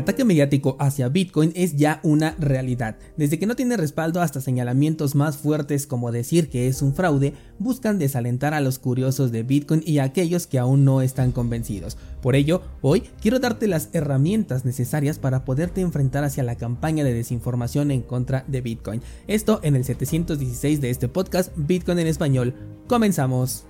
ataque mediático hacia Bitcoin es ya una realidad. Desde que no tiene respaldo hasta señalamientos más fuertes como decir que es un fraude, buscan desalentar a los curiosos de Bitcoin y a aquellos que aún no están convencidos. Por ello, hoy quiero darte las herramientas necesarias para poderte enfrentar hacia la campaña de desinformación en contra de Bitcoin. Esto en el 716 de este podcast Bitcoin en español. Comenzamos.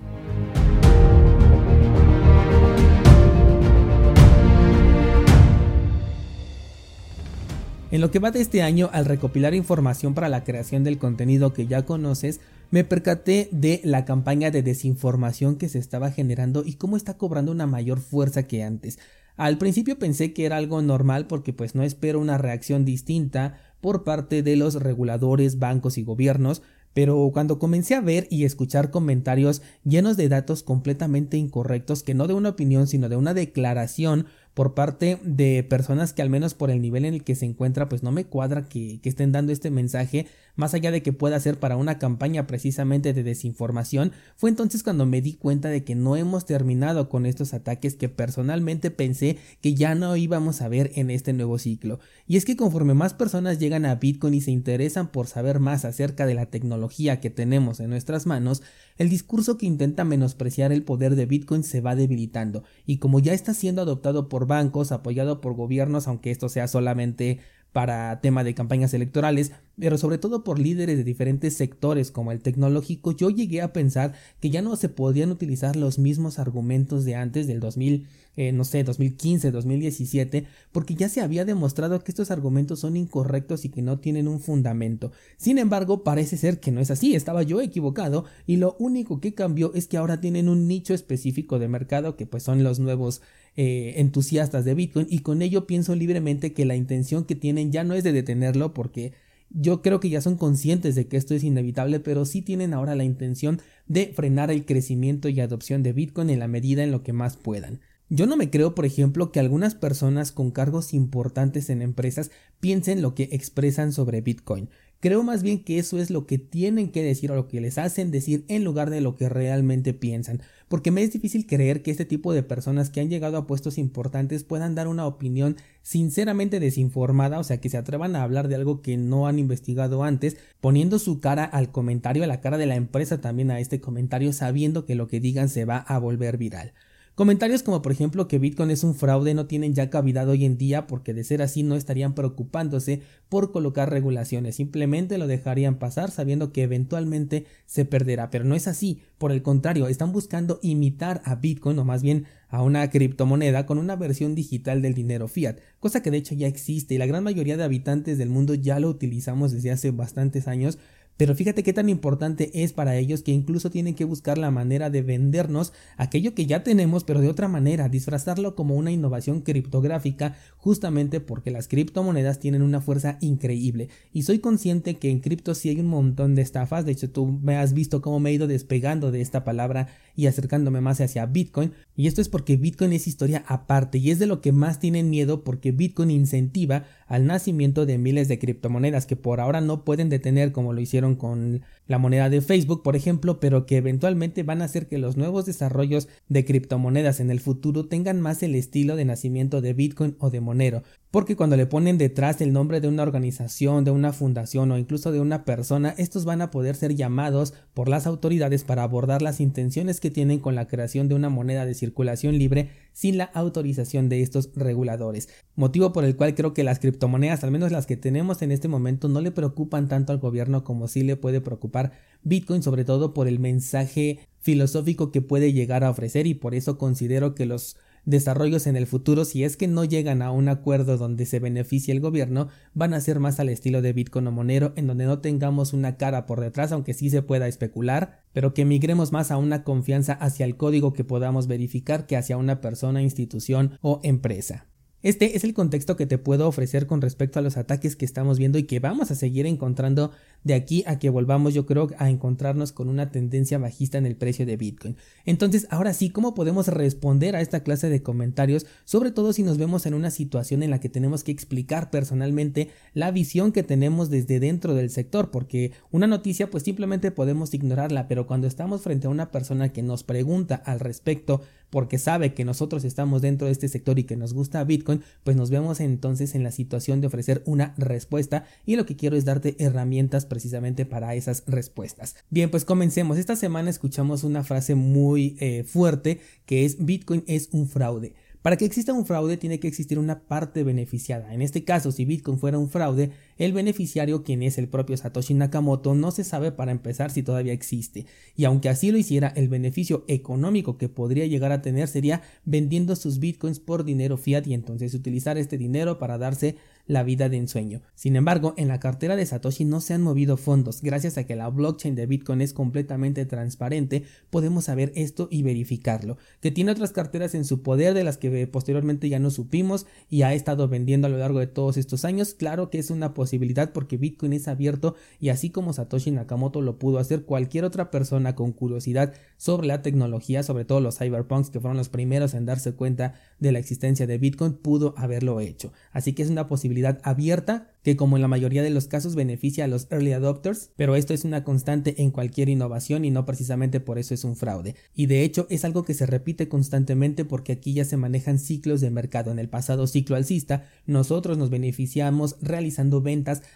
En lo que va de este año, al recopilar información para la creación del contenido que ya conoces, me percaté de la campaña de desinformación que se estaba generando y cómo está cobrando una mayor fuerza que antes. Al principio pensé que era algo normal porque pues no espero una reacción distinta por parte de los reguladores, bancos y gobiernos, pero cuando comencé a ver y escuchar comentarios llenos de datos completamente incorrectos, que no de una opinión, sino de una declaración por parte de personas que al menos por el nivel en el que se encuentra pues no me cuadra que, que, estén dando este mensaje más allá de que pueda ser para una campaña precisamente de desinformación fue entonces cuando me di cuenta de que no hemos terminado con estos ataques que personalmente pensé que ya no íbamos a ver en este nuevo ciclo. Y es que conforme más personas llegan a Bitcoin y se interesan por saber más acerca de la tecnología que tenemos en nuestras manos el discurso que intenta menospreciar el poder de Bitcoin se va debilitando. Y como ya está siendo adoptado por bancos, apoyado por gobiernos, aunque esto sea solamente para tema de campañas electorales, pero sobre todo por líderes de diferentes sectores como el tecnológico, yo llegué a pensar que ya no se podían utilizar los mismos argumentos de antes del 2000, eh, no sé, 2015, 2017, porque ya se había demostrado que estos argumentos son incorrectos y que no tienen un fundamento. Sin embargo, parece ser que no es así, estaba yo equivocado y lo único que cambió es que ahora tienen un nicho específico de mercado que pues son los nuevos eh, entusiastas de Bitcoin y con ello pienso libremente que la intención que tienen ya no es de detenerlo porque yo creo que ya son conscientes de que esto es inevitable, pero sí tienen ahora la intención de frenar el crecimiento y adopción de Bitcoin en la medida en lo que más puedan. Yo no me creo, por ejemplo, que algunas personas con cargos importantes en empresas piensen lo que expresan sobre Bitcoin. Creo más bien que eso es lo que tienen que decir o lo que les hacen decir en lugar de lo que realmente piensan, porque me es difícil creer que este tipo de personas que han llegado a puestos importantes puedan dar una opinión sinceramente desinformada, o sea, que se atrevan a hablar de algo que no han investigado antes, poniendo su cara al comentario, a la cara de la empresa también a este comentario, sabiendo que lo que digan se va a volver viral. Comentarios como por ejemplo que Bitcoin es un fraude no tienen ya cavidad hoy en día porque de ser así no estarían preocupándose por colocar regulaciones, simplemente lo dejarían pasar sabiendo que eventualmente se perderá, pero no es así, por el contrario, están buscando imitar a Bitcoin o más bien a una criptomoneda con una versión digital del dinero fiat, cosa que de hecho ya existe y la gran mayoría de habitantes del mundo ya lo utilizamos desde hace bastantes años, pero fíjate qué tan importante es para ellos que incluso tienen que buscar la manera de vendernos aquello que ya tenemos, pero de otra manera, disfrazarlo como una innovación criptográfica, justamente porque las criptomonedas tienen una fuerza increíble. Y soy consciente que en cripto sí hay un montón de estafas, de hecho tú me has visto cómo me he ido despegando de esta palabra y acercándome más hacia Bitcoin, y esto es porque Bitcoin es historia aparte y es de lo que más tienen miedo porque Bitcoin incentiva al nacimiento de miles de criptomonedas que por ahora no pueden detener como lo hicieron con la moneda de Facebook, por ejemplo, pero que eventualmente van a hacer que los nuevos desarrollos de criptomonedas en el futuro tengan más el estilo de nacimiento de Bitcoin o de Monero, porque cuando le ponen detrás el nombre de una organización, de una fundación o incluso de una persona, estos van a poder ser llamados por las autoridades para abordar las intenciones que tienen con la creación de una moneda de circulación libre sin la autorización de estos reguladores. Motivo por el cual creo que las criptomonedas, al menos las que tenemos en este momento, no le preocupan tanto al gobierno como sí le puede preocupar Bitcoin, sobre todo por el mensaje filosófico que puede llegar a ofrecer y por eso considero que los desarrollos en el futuro, si es que no llegan a un acuerdo donde se beneficie el gobierno, van a ser más al estilo de Bitcoin o Monero, en donde no tengamos una cara por detrás, aunque sí se pueda especular, pero que migremos más a una confianza hacia el código que podamos verificar que hacia una persona, institución o empresa. Este es el contexto que te puedo ofrecer con respecto a los ataques que estamos viendo y que vamos a seguir encontrando de aquí a que volvamos yo creo a encontrarnos con una tendencia bajista en el precio de Bitcoin. Entonces, ahora sí, ¿cómo podemos responder a esta clase de comentarios? Sobre todo si nos vemos en una situación en la que tenemos que explicar personalmente la visión que tenemos desde dentro del sector, porque una noticia pues simplemente podemos ignorarla, pero cuando estamos frente a una persona que nos pregunta al respecto porque sabe que nosotros estamos dentro de este sector y que nos gusta Bitcoin, pues nos vemos entonces en la situación de ofrecer una respuesta y lo que quiero es darte herramientas precisamente para esas respuestas. Bien, pues comencemos. Esta semana escuchamos una frase muy eh, fuerte que es Bitcoin es un fraude. Para que exista un fraude tiene que existir una parte beneficiada. En este caso, si Bitcoin fuera un fraude, el beneficiario, quien es el propio Satoshi Nakamoto, no se sabe para empezar si todavía existe. Y aunque así lo hiciera, el beneficio económico que podría llegar a tener sería vendiendo sus Bitcoins por dinero fiat y entonces utilizar este dinero para darse la vida de ensueño. Sin embargo, en la cartera de Satoshi no se han movido fondos. Gracias a que la blockchain de Bitcoin es completamente transparente, podemos saber esto y verificarlo. Que tiene otras carteras en su poder de las que posteriormente ya no supimos y ha estado vendiendo a lo largo de todos estos años. Claro que es una posibilidad porque Bitcoin es abierto y así como Satoshi Nakamoto lo pudo hacer, cualquier otra persona con curiosidad sobre la tecnología, sobre todo los cyberpunks que fueron los primeros en darse cuenta de la existencia de Bitcoin, pudo haberlo hecho. Así que es una posibilidad abierta que como en la mayoría de los casos beneficia a los early adopters, pero esto es una constante en cualquier innovación y no precisamente por eso es un fraude. Y de hecho es algo que se repite constantemente porque aquí ya se manejan ciclos de mercado. En el pasado ciclo alcista, nosotros nos beneficiamos realizando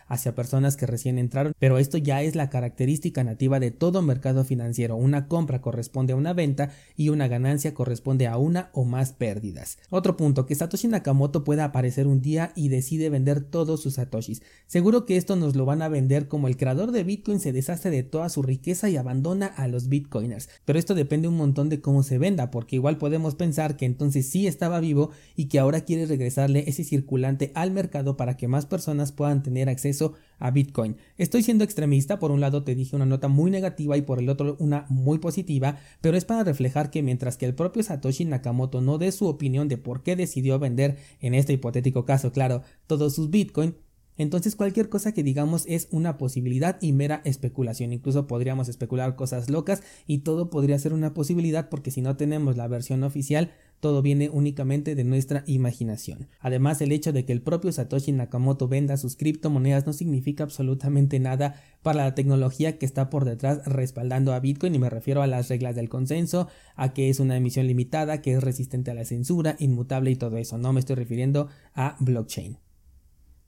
hacia personas que recién entraron, pero esto ya es la característica nativa de todo mercado financiero. Una compra corresponde a una venta y una ganancia corresponde a una o más pérdidas. Otro punto, que Satoshi Nakamoto pueda aparecer un día y decide vender todos sus satoshis. Seguro que esto nos lo van a vender como el creador de Bitcoin se deshace de toda su riqueza y abandona a los Bitcoiners. Pero esto depende un montón de cómo se venda, porque igual podemos pensar que entonces sí estaba vivo y que ahora quiere regresarle ese circulante al mercado para que más personas puedan tener acceso a Bitcoin. Estoy siendo extremista, por un lado te dije una nota muy negativa y por el otro una muy positiva, pero es para reflejar que mientras que el propio Satoshi Nakamoto no dé su opinión de por qué decidió vender, en este hipotético caso, claro, todos sus Bitcoin, entonces cualquier cosa que digamos es una posibilidad y mera especulación. Incluso podríamos especular cosas locas y todo podría ser una posibilidad porque si no tenemos la versión oficial todo viene únicamente de nuestra imaginación. Además, el hecho de que el propio Satoshi Nakamoto venda sus criptomonedas no significa absolutamente nada para la tecnología que está por detrás respaldando a Bitcoin y me refiero a las reglas del consenso, a que es una emisión limitada, que es resistente a la censura, inmutable y todo eso. No me estoy refiriendo a blockchain.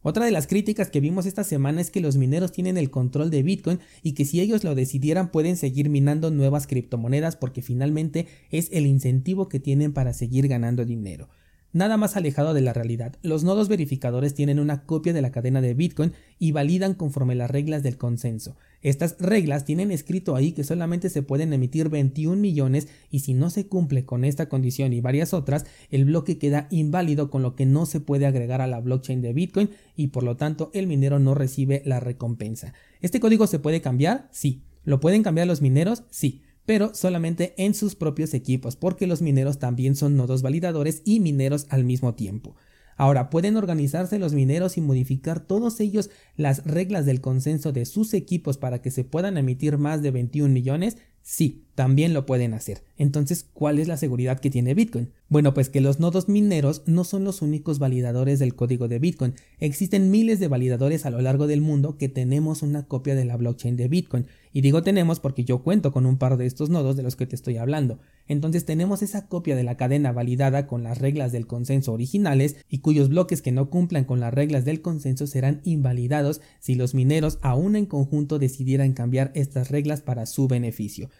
Otra de las críticas que vimos esta semana es que los mineros tienen el control de Bitcoin y que si ellos lo decidieran pueden seguir minando nuevas criptomonedas porque finalmente es el incentivo que tienen para seguir ganando dinero. Nada más alejado de la realidad. Los nodos verificadores tienen una copia de la cadena de Bitcoin y validan conforme las reglas del consenso. Estas reglas tienen escrito ahí que solamente se pueden emitir 21 millones y si no se cumple con esta condición y varias otras, el bloque queda inválido con lo que no se puede agregar a la blockchain de Bitcoin y por lo tanto el minero no recibe la recompensa. ¿Este código se puede cambiar? Sí. ¿Lo pueden cambiar los mineros? Sí pero solamente en sus propios equipos, porque los mineros también son nodos validadores y mineros al mismo tiempo. Ahora, ¿pueden organizarse los mineros y modificar todos ellos las reglas del consenso de sus equipos para que se puedan emitir más de 21 millones? Sí, también lo pueden hacer. Entonces, ¿cuál es la seguridad que tiene Bitcoin? Bueno, pues que los nodos mineros no son los únicos validadores del código de Bitcoin. Existen miles de validadores a lo largo del mundo que tenemos una copia de la blockchain de Bitcoin. Y digo tenemos porque yo cuento con un par de estos nodos de los que te estoy hablando. Entonces tenemos esa copia de la cadena validada con las reglas del consenso originales y cuyos bloques que no cumplan con las reglas del consenso serán invalidados si los mineros aún en conjunto decidieran cambiar estas reglas para su beneficio.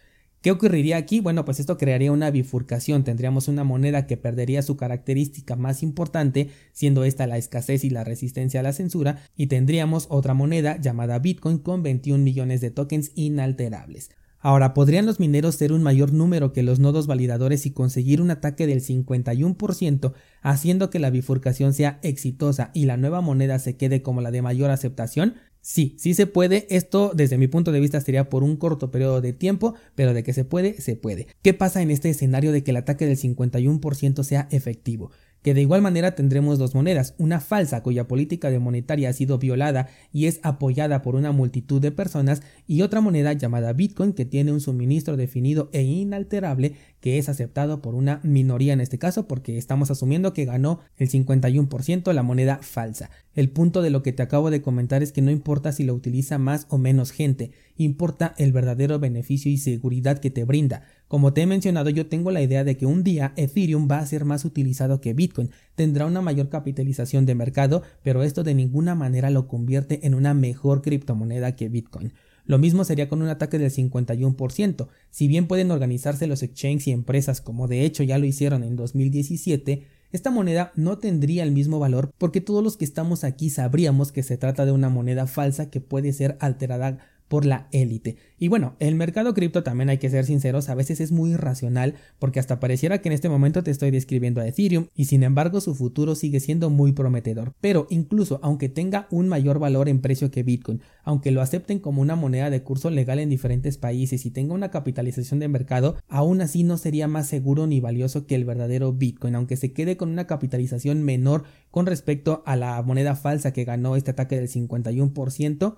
¿Qué ocurriría aquí? Bueno, pues esto crearía una bifurcación, tendríamos una moneda que perdería su característica más importante, siendo esta la escasez y la resistencia a la censura, y tendríamos otra moneda llamada Bitcoin con 21 millones de tokens inalterables. Ahora, ¿podrían los mineros ser un mayor número que los nodos validadores y conseguir un ataque del 51%, haciendo que la bifurcación sea exitosa y la nueva moneda se quede como la de mayor aceptación? Sí, sí se puede. Esto desde mi punto de vista sería por un corto periodo de tiempo, pero de que se puede, se puede. ¿Qué pasa en este escenario de que el ataque del 51% sea efectivo? Que de igual manera tendremos dos monedas, una falsa cuya política de monetaria ha sido violada y es apoyada por una multitud de personas y otra moneda llamada Bitcoin que tiene un suministro definido e inalterable que es aceptado por una minoría en este caso porque estamos asumiendo que ganó el 51% la moneda falsa. El punto de lo que te acabo de comentar es que no importa si lo utiliza más o menos gente, importa el verdadero beneficio y seguridad que te brinda. Como te he mencionado, yo tengo la idea de que un día Ethereum va a ser más utilizado que Bitcoin, tendrá una mayor capitalización de mercado, pero esto de ninguna manera lo convierte en una mejor criptomoneda que Bitcoin. Lo mismo sería con un ataque del 51%. Si bien pueden organizarse los exchanges y empresas como de hecho ya lo hicieron en 2017, esta moneda no tendría el mismo valor porque todos los que estamos aquí sabríamos que se trata de una moneda falsa que puede ser alterada por la élite. Y bueno, el mercado cripto también hay que ser sinceros, a veces es muy irracional porque hasta pareciera que en este momento te estoy describiendo a Ethereum y sin embargo su futuro sigue siendo muy prometedor. Pero incluso aunque tenga un mayor valor en precio que Bitcoin, aunque lo acepten como una moneda de curso legal en diferentes países y tenga una capitalización de mercado, aún así no sería más seguro ni valioso que el verdadero Bitcoin, aunque se quede con una capitalización menor con respecto a la moneda falsa que ganó este ataque del 51%,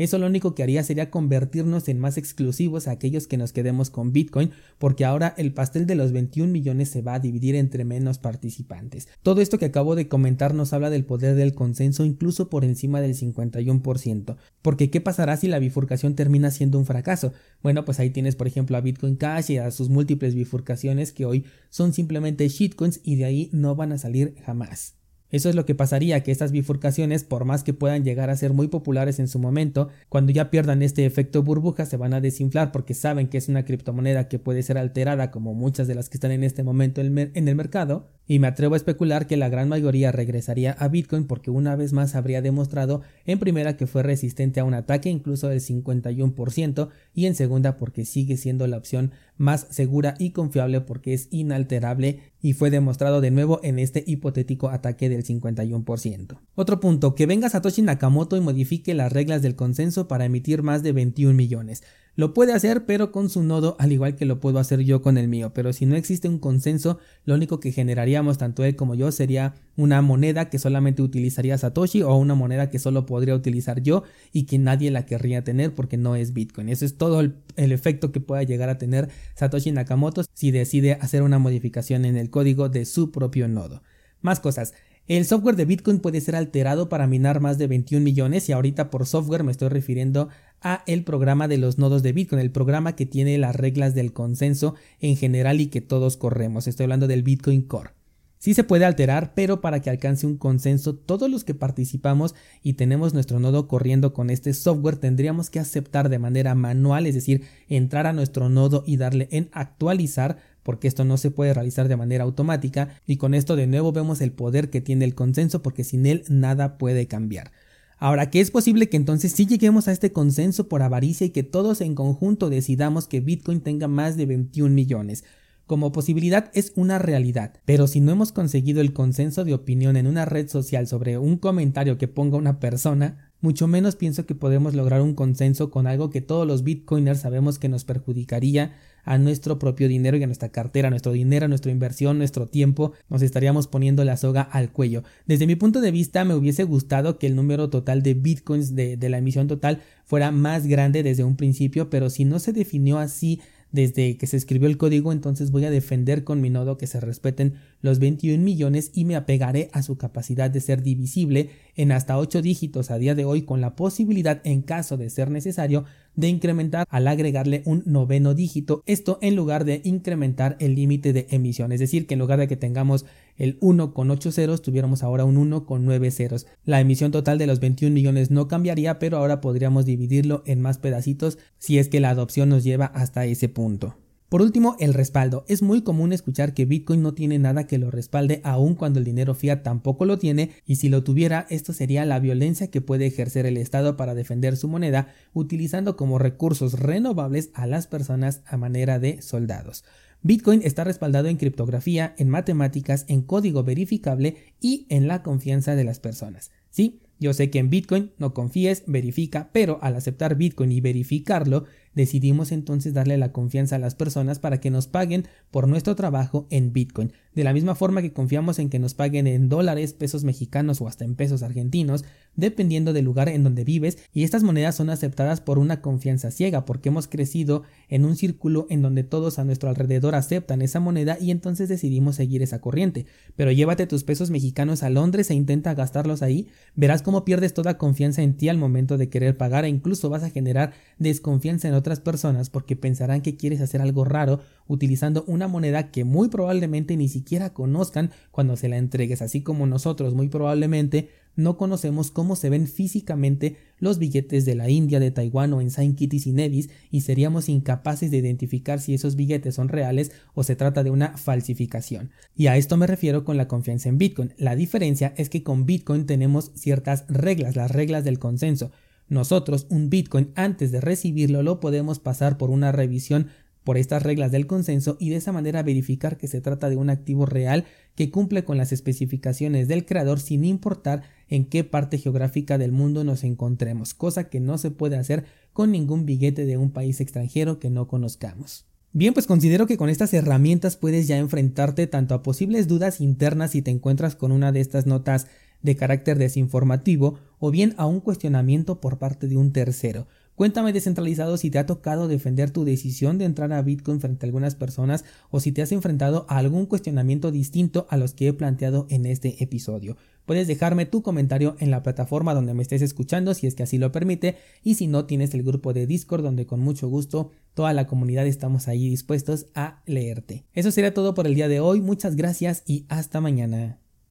eso lo único que haría sería convertirnos en más exclusivos a aquellos que nos quedemos con Bitcoin, porque ahora el pastel de los 21 millones se va a dividir entre menos participantes. Todo esto que acabo de comentar nos habla del poder del consenso incluso por encima del 51%. Porque ¿qué pasará si la bifurcación termina siendo un fracaso? Bueno, pues ahí tienes por ejemplo a Bitcoin Cash y a sus múltiples bifurcaciones que hoy son simplemente shitcoins y de ahí no van a salir jamás. Eso es lo que pasaría, que estas bifurcaciones, por más que puedan llegar a ser muy populares en su momento, cuando ya pierdan este efecto burbuja se van a desinflar porque saben que es una criptomoneda que puede ser alterada como muchas de las que están en este momento en el mercado, y me atrevo a especular que la gran mayoría regresaría a Bitcoin porque una vez más habría demostrado en primera que fue resistente a un ataque incluso del 51% y en segunda porque sigue siendo la opción más segura y confiable porque es inalterable y fue demostrado de nuevo en este hipotético ataque del 51%. Otro punto, que venga Satoshi Nakamoto y modifique las reglas del consenso para emitir más de 21 millones. Lo puede hacer, pero con su nodo, al igual que lo puedo hacer yo con el mío. Pero si no existe un consenso, lo único que generaríamos tanto él como yo sería una moneda que solamente utilizaría Satoshi o una moneda que solo podría utilizar yo y que nadie la querría tener porque no es Bitcoin. Eso es todo el, el efecto que pueda llegar a tener Satoshi Nakamoto si decide hacer una modificación en el código de su propio nodo. Más cosas. El software de Bitcoin puede ser alterado para minar más de 21 millones y ahorita por software me estoy refiriendo a el programa de los nodos de Bitcoin, el programa que tiene las reglas del consenso en general y que todos corremos. Estoy hablando del Bitcoin Core. Sí se puede alterar, pero para que alcance un consenso, todos los que participamos y tenemos nuestro nodo corriendo con este software tendríamos que aceptar de manera manual, es decir, entrar a nuestro nodo y darle en actualizar porque esto no se puede realizar de manera automática y con esto de nuevo vemos el poder que tiene el consenso porque sin él nada puede cambiar. Ahora, que es posible que entonces sí lleguemos a este consenso por avaricia y que todos en conjunto decidamos que Bitcoin tenga más de 21 millones. Como posibilidad es una realidad, pero si no hemos conseguido el consenso de opinión en una red social sobre un comentario que ponga una persona, mucho menos pienso que podemos lograr un consenso con algo que todos los bitcoiners sabemos que nos perjudicaría a nuestro propio dinero y a nuestra cartera, nuestro dinero, nuestra inversión, nuestro tiempo, nos estaríamos poniendo la soga al cuello. Desde mi punto de vista me hubiese gustado que el número total de bitcoins de, de la emisión total fuera más grande desde un principio, pero si no se definió así desde que se escribió el código, entonces voy a defender con mi nodo que se respeten los 21 millones y me apegaré a su capacidad de ser divisible en hasta 8 dígitos a día de hoy con la posibilidad en caso de ser necesario de incrementar al agregarle un noveno dígito, esto en lugar de incrementar el límite de emisión, es decir, que en lugar de que tengamos el 1 con 8 ceros, tuviéramos ahora un 1 con 9 ceros. La emisión total de los 21 millones no cambiaría, pero ahora podríamos dividirlo en más pedacitos si es que la adopción nos lleva hasta ese punto. Por último, el respaldo. Es muy común escuchar que Bitcoin no tiene nada que lo respalde aun cuando el dinero fiat tampoco lo tiene y si lo tuviera esto sería la violencia que puede ejercer el Estado para defender su moneda utilizando como recursos renovables a las personas a manera de soldados. Bitcoin está respaldado en criptografía, en matemáticas, en código verificable y en la confianza de las personas. Sí, yo sé que en Bitcoin no confíes, verifica, pero al aceptar Bitcoin y verificarlo, decidimos entonces darle la confianza a las personas para que nos paguen por nuestro trabajo en Bitcoin. De la misma forma que confiamos en que nos paguen en dólares, pesos mexicanos o hasta en pesos argentinos, dependiendo del lugar en donde vives, y estas monedas son aceptadas por una confianza ciega, porque hemos crecido en un círculo en donde todos a nuestro alrededor aceptan esa moneda y entonces decidimos seguir esa corriente. Pero llévate tus pesos mexicanos a Londres e intenta gastarlos ahí, verás cómo pierdes toda confianza en ti al momento de querer pagar e incluso vas a generar desconfianza en otras personas porque pensarán que quieres hacer algo raro utilizando una moneda que muy probablemente ni siquiera conozcan cuando se la entregues, así como nosotros muy probablemente no conocemos cómo se ven físicamente los billetes de la India, de Taiwán o en Saint Kitts y Nevis y seríamos incapaces de identificar si esos billetes son reales o se trata de una falsificación. Y a esto me refiero con la confianza en Bitcoin. La diferencia es que con Bitcoin tenemos ciertas reglas, las reglas del consenso. Nosotros un Bitcoin antes de recibirlo lo podemos pasar por una revisión por estas reglas del consenso y de esa manera verificar que se trata de un activo real que cumple con las especificaciones del creador sin importar en qué parte geográfica del mundo nos encontremos, cosa que no se puede hacer con ningún billete de un país extranjero que no conozcamos. Bien, pues considero que con estas herramientas puedes ya enfrentarte tanto a posibles dudas internas si te encuentras con una de estas notas de carácter desinformativo o bien a un cuestionamiento por parte de un tercero. Cuéntame descentralizado si te ha tocado defender tu decisión de entrar a Bitcoin frente a algunas personas o si te has enfrentado a algún cuestionamiento distinto a los que he planteado en este episodio. Puedes dejarme tu comentario en la plataforma donde me estés escuchando si es que así lo permite y si no tienes el grupo de Discord donde con mucho gusto toda la comunidad estamos ahí dispuestos a leerte. Eso sería todo por el día de hoy, muchas gracias y hasta mañana.